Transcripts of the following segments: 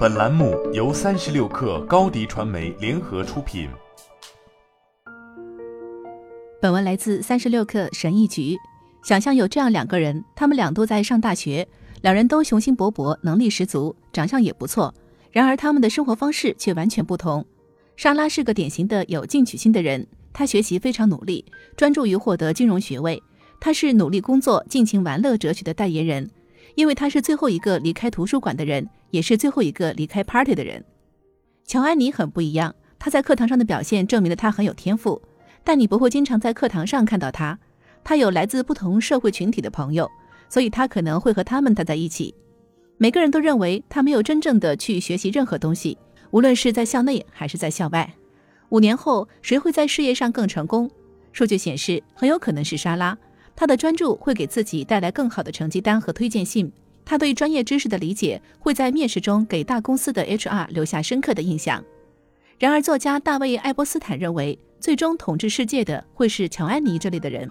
本栏目由三十六氪高低传媒联合出品。本文来自三十六氪神译局。想象有这样两个人，他们俩都在上大学，两人都雄心勃勃，能力十足，长相也不错。然而他们的生活方式却完全不同。莎拉是个典型的有进取心的人，她学习非常努力，专注于获得金融学位。她是努力工作、尽情玩乐哲学的代言人。因为他是最后一个离开图书馆的人，也是最后一个离开 party 的人。乔安妮很不一样，她在课堂上的表现证明了她很有天赋，但你不会经常在课堂上看到她。她有来自不同社会群体的朋友，所以她可能会和他们待在一起。每个人都认为她没有真正的去学习任何东西，无论是在校内还是在校外。五年后，谁会在事业上更成功？数据显示，很有可能是莎拉。她的专注会给自己带来更好的成绩单和推荐信。他对专业知识的理解会在面试中给大公司的 HR 留下深刻的印象。然而，作家大卫·爱波斯坦认为，最终统治世界的会是乔安妮这类的人。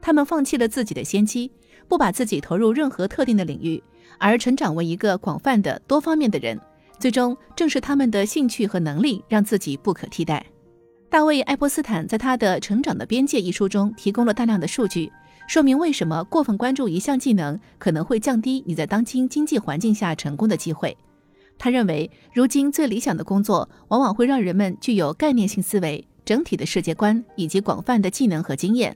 他们放弃了自己的先机，不把自己投入任何特定的领域，而成长为一个广泛的、多方面的人。最终，正是他们的兴趣和能力让自己不可替代。大卫·爱泼斯坦在他的《成长的边界》一书中提供了大量的数据。说明为什么过分关注一项技能可能会降低你在当今经济环境下成功的机会。他认为，如今最理想的工作往往会让人们具有概念性思维、整体的世界观以及广泛的技能和经验。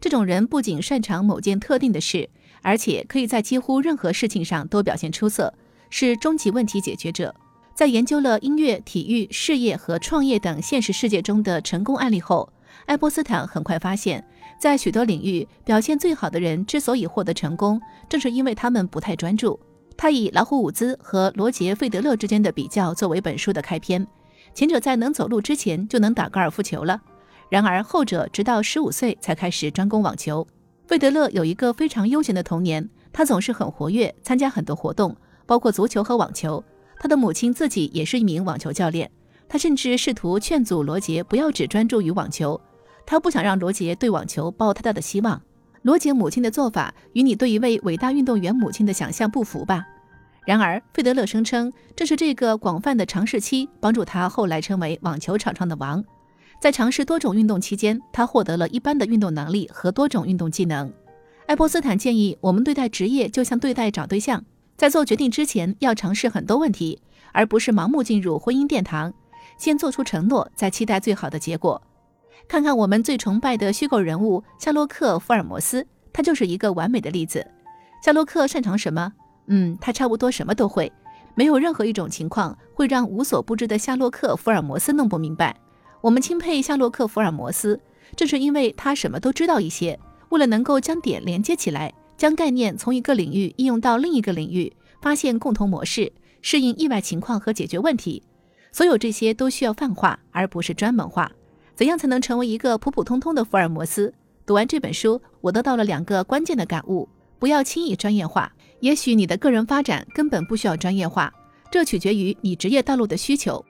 这种人不仅擅长某件特定的事，而且可以在几乎任何事情上都表现出色，是终极问题解决者。在研究了音乐、体育、事业和创业等现实世界中的成功案例后，爱波斯坦很快发现。在许多领域表现最好的人之所以获得成功，正是因为他们不太专注。他以老虎伍兹和罗杰费德勒之间的比较作为本书的开篇。前者在能走路之前就能打高尔夫球了，然而后者直到十五岁才开始专攻网球。费德勒有一个非常悠闲的童年，他总是很活跃，参加很多活动，包括足球和网球。他的母亲自己也是一名网球教练，他甚至试图劝阻罗杰不要只专注于网球。他不想让罗杰对网球抱太大的希望。罗杰母亲的做法与你对一位伟大运动员母亲的想象不符吧？然而，费德勒声称，正是这个广泛的尝试期帮助他后来成为网球场上的王。在尝试多种运动期间，他获得了一般的运动能力和多种运动技能。爱泼斯坦建议我们对待职业就像对待找对象，在做决定之前要尝试很多问题，而不是盲目进入婚姻殿堂。先做出承诺，再期待最好的结果。看看我们最崇拜的虚构人物夏洛克·福尔摩斯，他就是一个完美的例子。夏洛克擅长什么？嗯，他差不多什么都会。没有任何一种情况会让无所不知的夏洛克·福尔摩斯弄不明白。我们钦佩夏洛克·福尔摩斯，正是因为他什么都知道一些。为了能够将点连接起来，将概念从一个领域应用到另一个领域，发现共同模式，适应意外情况和解决问题，所有这些都需要泛化，而不是专门化。怎样才能成为一个普普通通的福尔摩斯？读完这本书，我得到了两个关键的感悟：不要轻易专业化。也许你的个人发展根本不需要专业化，这取决于你职业道路的需求。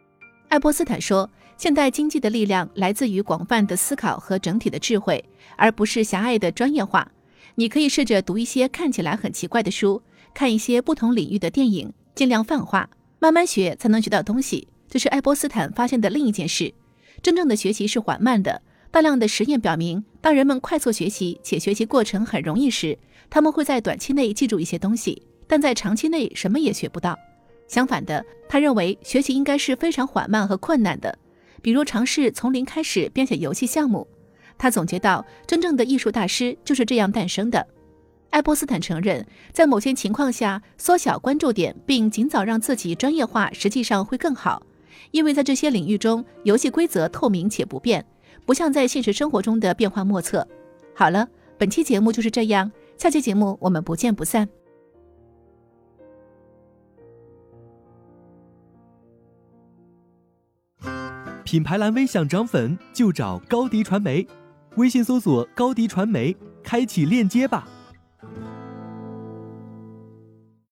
爱泼斯坦说，现代经济的力量来自于广泛的思考和整体的智慧，而不是狭隘的专业化。你可以试着读一些看起来很奇怪的书，看一些不同领域的电影，尽量泛化，慢慢学才能学到东西。这是爱泼斯坦发现的另一件事。真正的学习是缓慢的。大量的实验表明，当人们快速学习且学习过程很容易时，他们会在短期内记住一些东西，但在长期内什么也学不到。相反的，他认为学习应该是非常缓慢和困难的，比如尝试从零开始编写游戏项目。他总结到，真正的艺术大师就是这样诞生的。爱泼斯坦承认，在某些情况下，缩小关注点并尽早让自己专业化，实际上会更好。因为在这些领域中，游戏规则透明且不变，不像在现实生活中的变化莫测。好了，本期节目就是这样，下期节目我们不见不散。品牌蓝 V 想涨粉就找高迪传媒，微信搜索高迪传媒，开启链接吧。